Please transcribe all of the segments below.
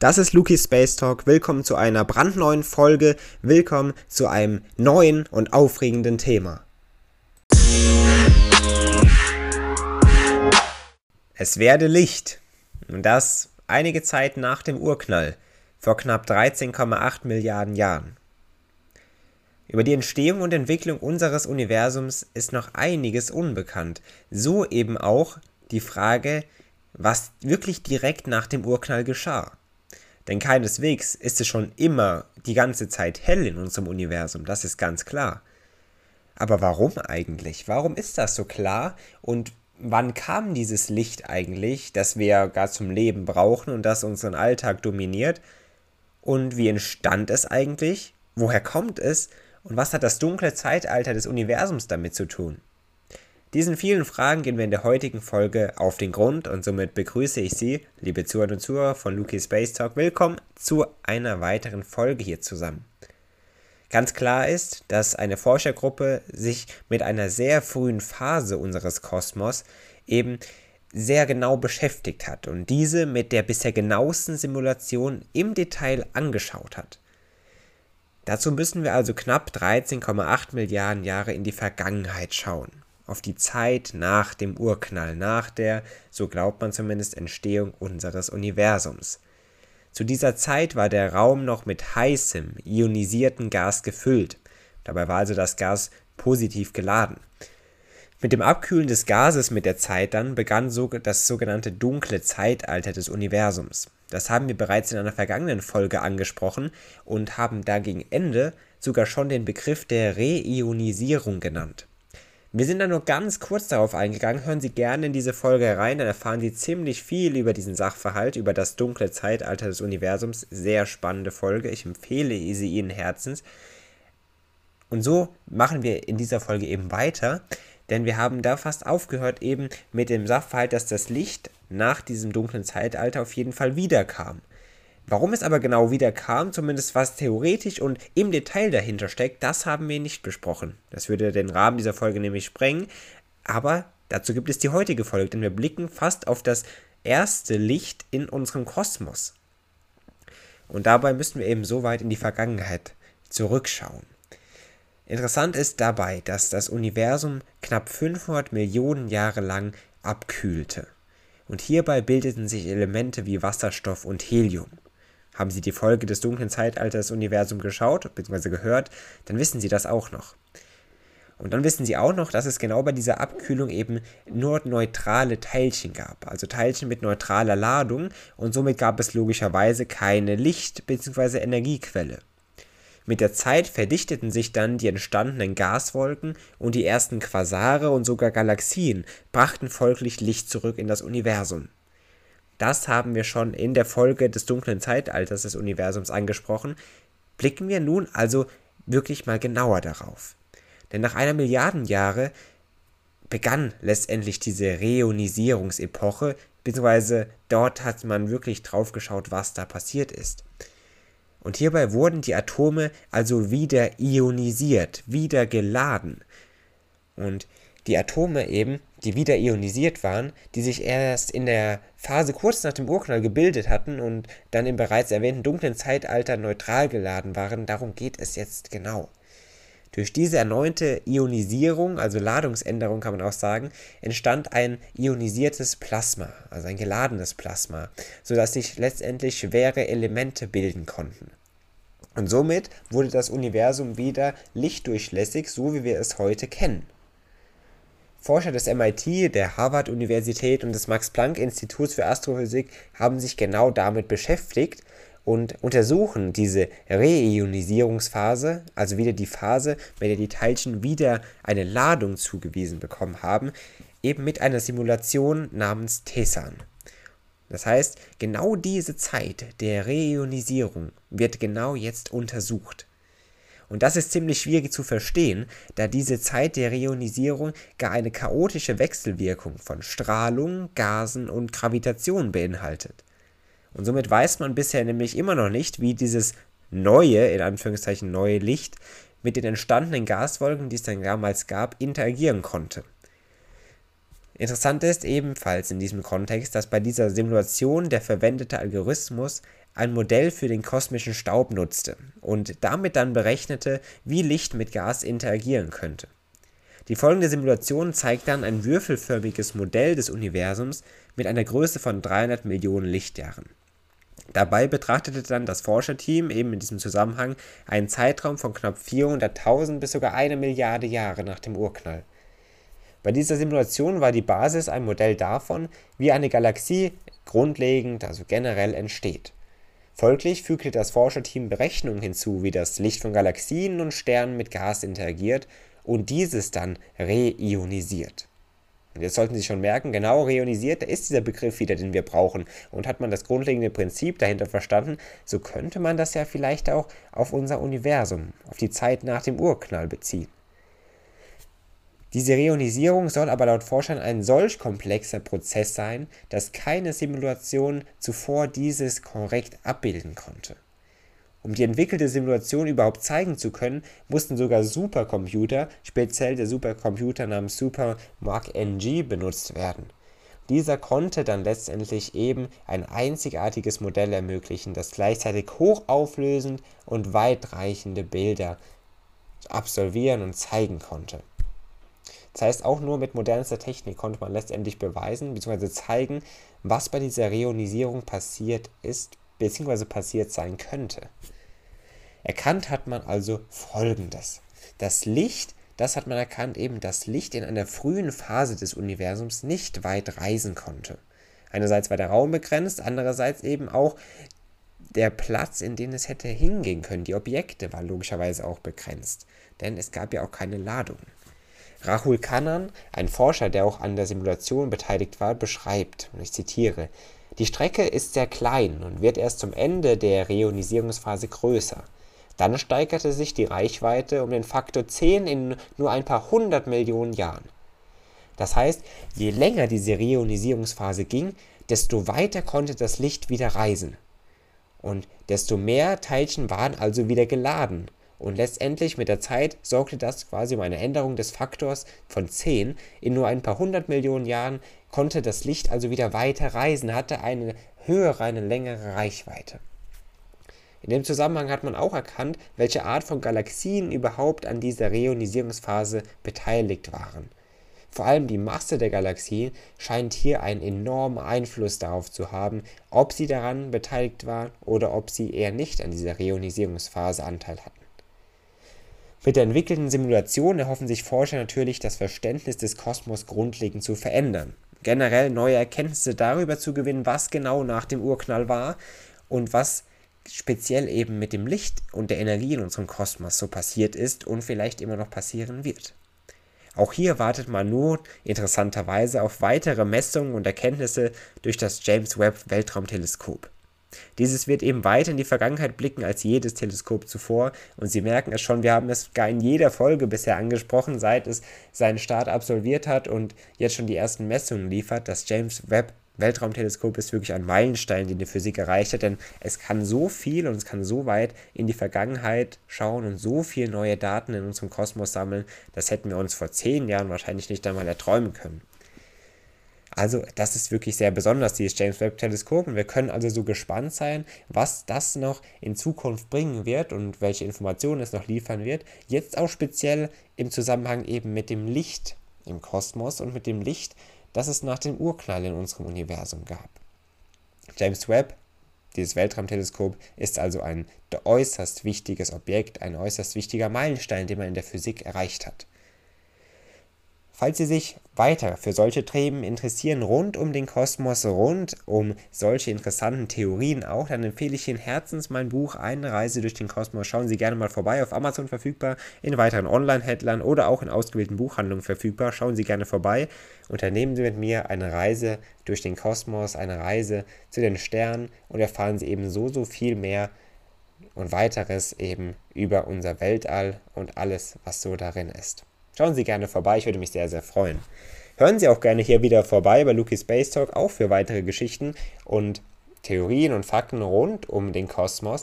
Das ist Luki Space Talk. Willkommen zu einer brandneuen Folge. Willkommen zu einem neuen und aufregenden Thema. Es werde Licht. Und das einige Zeit nach dem Urknall, vor knapp 13,8 Milliarden Jahren. Über die Entstehung und Entwicklung unseres Universums ist noch einiges unbekannt. So eben auch die Frage, was wirklich direkt nach dem Urknall geschah. Denn keineswegs ist es schon immer die ganze Zeit hell in unserem Universum, das ist ganz klar. Aber warum eigentlich? Warum ist das so klar? Und wann kam dieses Licht eigentlich, das wir gar zum Leben brauchen und das unseren Alltag dominiert? Und wie entstand es eigentlich? Woher kommt es? Und was hat das dunkle Zeitalter des Universums damit zu tun? Diesen vielen Fragen gehen wir in der heutigen Folge auf den Grund und somit begrüße ich Sie, liebe Zuhörer und Zuhörer von Luki Space Talk, willkommen zu einer weiteren Folge hier zusammen. Ganz klar ist, dass eine Forschergruppe sich mit einer sehr frühen Phase unseres Kosmos eben sehr genau beschäftigt hat und diese mit der bisher genauesten Simulation im Detail angeschaut hat. Dazu müssen wir also knapp 13,8 Milliarden Jahre in die Vergangenheit schauen auf die Zeit nach dem Urknall, nach der, so glaubt man zumindest, Entstehung unseres Universums. Zu dieser Zeit war der Raum noch mit heißem, ionisierten Gas gefüllt. Dabei war also das Gas positiv geladen. Mit dem Abkühlen des Gases mit der Zeit dann begann so das sogenannte dunkle Zeitalter des Universums. Das haben wir bereits in einer vergangenen Folge angesprochen und haben da gegen Ende sogar schon den Begriff der Reionisierung genannt. Wir sind da nur ganz kurz darauf eingegangen. Hören Sie gerne in diese Folge rein, dann erfahren Sie ziemlich viel über diesen Sachverhalt, über das dunkle Zeitalter des Universums. Sehr spannende Folge. Ich empfehle sie Ihnen herzens. Und so machen wir in dieser Folge eben weiter, denn wir haben da fast aufgehört eben mit dem Sachverhalt, dass das Licht nach diesem dunklen Zeitalter auf jeden Fall wiederkam. Warum es aber genau wieder kam, zumindest was theoretisch und im Detail dahinter steckt, das haben wir nicht besprochen. Das würde den Rahmen dieser Folge nämlich sprengen. Aber dazu gibt es die heutige Folge, denn wir blicken fast auf das erste Licht in unserem Kosmos. Und dabei müssen wir eben so weit in die Vergangenheit zurückschauen. Interessant ist dabei, dass das Universum knapp 500 Millionen Jahre lang abkühlte. Und hierbei bildeten sich Elemente wie Wasserstoff und Helium. Haben Sie die Folge des dunklen Zeitalters Universum geschaut bzw. gehört, dann wissen Sie das auch noch. Und dann wissen Sie auch noch, dass es genau bei dieser Abkühlung eben nur neutrale Teilchen gab, also Teilchen mit neutraler Ladung und somit gab es logischerweise keine Licht- bzw. Energiequelle. Mit der Zeit verdichteten sich dann die entstandenen Gaswolken und die ersten Quasare und sogar Galaxien brachten folglich Licht zurück in das Universum. Das haben wir schon in der Folge des dunklen Zeitalters des Universums angesprochen. Blicken wir nun also wirklich mal genauer darauf. Denn nach einer Milliarden Jahre begann letztendlich diese Reionisierungsepoche, beziehungsweise dort hat man wirklich drauf geschaut, was da passiert ist. Und hierbei wurden die Atome also wieder ionisiert, wieder geladen. Und die Atome eben, die wieder ionisiert waren, die sich erst in der Phase kurz nach dem Urknall gebildet hatten und dann im bereits erwähnten dunklen Zeitalter neutral geladen waren, darum geht es jetzt genau. Durch diese erneute Ionisierung, also Ladungsänderung kann man auch sagen, entstand ein ionisiertes Plasma, also ein geladenes Plasma, sodass sich letztendlich schwere Elemente bilden konnten. Und somit wurde das Universum wieder lichtdurchlässig, so wie wir es heute kennen. Forscher des MIT, der Harvard-Universität und des Max-Planck-Instituts für Astrophysik haben sich genau damit beschäftigt und untersuchen diese Reionisierungsphase, also wieder die Phase, bei der die Teilchen wieder eine Ladung zugewiesen bekommen haben, eben mit einer Simulation namens TESAN. Das heißt, genau diese Zeit der Reionisierung wird genau jetzt untersucht. Und das ist ziemlich schwierig zu verstehen, da diese Zeit der Reionisierung gar eine chaotische Wechselwirkung von Strahlung, Gasen und Gravitation beinhaltet. Und somit weiß man bisher nämlich immer noch nicht, wie dieses neue, in Anführungszeichen neue Licht mit den entstandenen Gaswolken, die es dann damals gab, interagieren konnte. Interessant ist ebenfalls in diesem Kontext, dass bei dieser Simulation der verwendete Algorithmus ein Modell für den kosmischen Staub nutzte und damit dann berechnete, wie Licht mit Gas interagieren könnte. Die folgende Simulation zeigt dann ein würfelförmiges Modell des Universums mit einer Größe von 300 Millionen Lichtjahren. Dabei betrachtete dann das Forscherteam eben in diesem Zusammenhang einen Zeitraum von knapp 400.000 bis sogar eine Milliarde Jahre nach dem Urknall. Bei dieser Simulation war die Basis ein Modell davon, wie eine Galaxie grundlegend, also generell entsteht. Folglich fügte das Forscherteam Berechnungen hinzu, wie das Licht von Galaxien und Sternen mit Gas interagiert und dieses dann reionisiert. Und jetzt sollten Sie schon merken, genau reionisiert, da ist dieser Begriff wieder, den wir brauchen. Und hat man das grundlegende Prinzip dahinter verstanden, so könnte man das ja vielleicht auch auf unser Universum, auf die Zeit nach dem Urknall beziehen. Diese Reionisierung soll aber laut Forschern ein solch komplexer Prozess sein, dass keine Simulation zuvor dieses korrekt abbilden konnte. Um die entwickelte Simulation überhaupt zeigen zu können, mussten sogar Supercomputer, speziell der Supercomputer namens Super Mark NG, benutzt werden. Dieser konnte dann letztendlich eben ein einzigartiges Modell ermöglichen, das gleichzeitig hochauflösend und weitreichende Bilder absolvieren und zeigen konnte. Das heißt, auch nur mit modernster Technik konnte man letztendlich beweisen bzw. zeigen, was bei dieser Reionisierung passiert ist bzw. passiert sein könnte. Erkannt hat man also Folgendes. Das Licht, das hat man erkannt, eben das Licht in einer frühen Phase des Universums nicht weit reisen konnte. Einerseits war der Raum begrenzt, andererseits eben auch der Platz, in den es hätte hingehen können. Die Objekte waren logischerweise auch begrenzt, denn es gab ja auch keine Ladung. Rahul Kannan, ein Forscher, der auch an der Simulation beteiligt war, beschreibt, und ich zitiere, die Strecke ist sehr klein und wird erst zum Ende der Reionisierungsphase größer. Dann steigerte sich die Reichweite um den Faktor 10 in nur ein paar hundert Millionen Jahren. Das heißt, je länger diese Reionisierungsphase ging, desto weiter konnte das Licht wieder reisen. Und desto mehr Teilchen waren also wieder geladen. Und letztendlich mit der Zeit sorgte das quasi um eine Änderung des Faktors von 10. In nur ein paar hundert Millionen Jahren konnte das Licht also wieder weiter reisen, hatte eine höhere, eine längere Reichweite. In dem Zusammenhang hat man auch erkannt, welche Art von Galaxien überhaupt an dieser Reionisierungsphase beteiligt waren. Vor allem die Masse der Galaxien scheint hier einen enormen Einfluss darauf zu haben, ob sie daran beteiligt waren oder ob sie eher nicht an dieser Reionisierungsphase Anteil hatten. Mit der entwickelten Simulation erhoffen sich Forscher natürlich, das Verständnis des Kosmos grundlegend zu verändern generell neue Erkenntnisse darüber zu gewinnen, was genau nach dem Urknall war und was speziell eben mit dem Licht und der Energie in unserem Kosmos so passiert ist und vielleicht immer noch passieren wird. Auch hier wartet man nur interessanterweise auf weitere Messungen und Erkenntnisse durch das James Webb Weltraumteleskop. Dieses wird eben weiter in die Vergangenheit blicken als jedes Teleskop zuvor und Sie merken es schon, wir haben es gar in jeder Folge bisher angesprochen, seit es seinen Start absolviert hat und jetzt schon die ersten Messungen liefert. Das James Webb Weltraumteleskop ist wirklich ein Meilenstein, den die Physik erreicht hat, denn es kann so viel und es kann so weit in die Vergangenheit schauen und so viele neue Daten in unserem Kosmos sammeln, das hätten wir uns vor zehn Jahren wahrscheinlich nicht einmal erträumen können. Also das ist wirklich sehr besonders, dieses James Webb Teleskop. Und wir können also so gespannt sein, was das noch in Zukunft bringen wird und welche Informationen es noch liefern wird. Jetzt auch speziell im Zusammenhang eben mit dem Licht im Kosmos und mit dem Licht, das es nach dem Urknall in unserem Universum gab. James Webb, dieses Weltraumteleskop, ist also ein äußerst wichtiges Objekt, ein äußerst wichtiger Meilenstein, den man in der Physik erreicht hat. Falls Sie sich weiter für solche Themen interessieren, rund um den Kosmos, rund um solche interessanten Theorien auch, dann empfehle ich Ihnen herzens mein Buch Eine Reise durch den Kosmos. Schauen Sie gerne mal vorbei, auf Amazon verfügbar, in weiteren Online-Händlern oder auch in ausgewählten Buchhandlungen verfügbar. Schauen Sie gerne vorbei. Unternehmen Sie mit mir eine Reise durch den Kosmos, eine Reise zu den Sternen und erfahren Sie eben so, so viel mehr und weiteres eben über unser Weltall und alles, was so darin ist. Schauen Sie gerne vorbei, ich würde mich sehr, sehr freuen. Hören Sie auch gerne hier wieder vorbei bei Luki Space Talk, auch für weitere Geschichten und Theorien und Fakten rund um den Kosmos.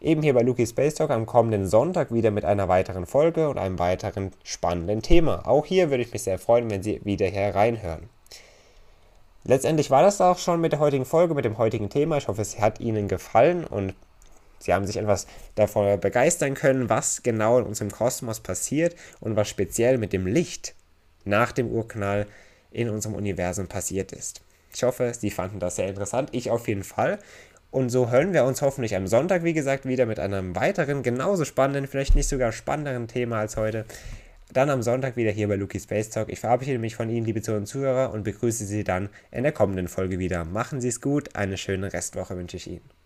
Eben hier bei Luki Space Talk am kommenden Sonntag wieder mit einer weiteren Folge und einem weiteren spannenden Thema. Auch hier würde ich mich sehr freuen, wenn Sie wieder hier reinhören. letztendlich war das auch schon mit der heutigen Folge, mit dem heutigen Thema. Ich hoffe, es hat Ihnen gefallen und Sie haben sich etwas davon begeistern können, was genau in unserem Kosmos passiert und was speziell mit dem Licht nach dem Urknall in unserem Universum passiert ist. Ich hoffe, Sie fanden das sehr interessant. Ich auf jeden Fall. Und so hören wir uns hoffentlich am Sonntag, wie gesagt, wieder mit einem weiteren, genauso spannenden, vielleicht nicht sogar spannenderen Thema als heute. Dann am Sonntag wieder hier bei Luki Space Talk. Ich verabschiede mich von Ihnen, liebe Zuhörer und Zuhörer, und begrüße Sie dann in der kommenden Folge wieder. Machen Sie es gut, eine schöne Restwoche wünsche ich Ihnen.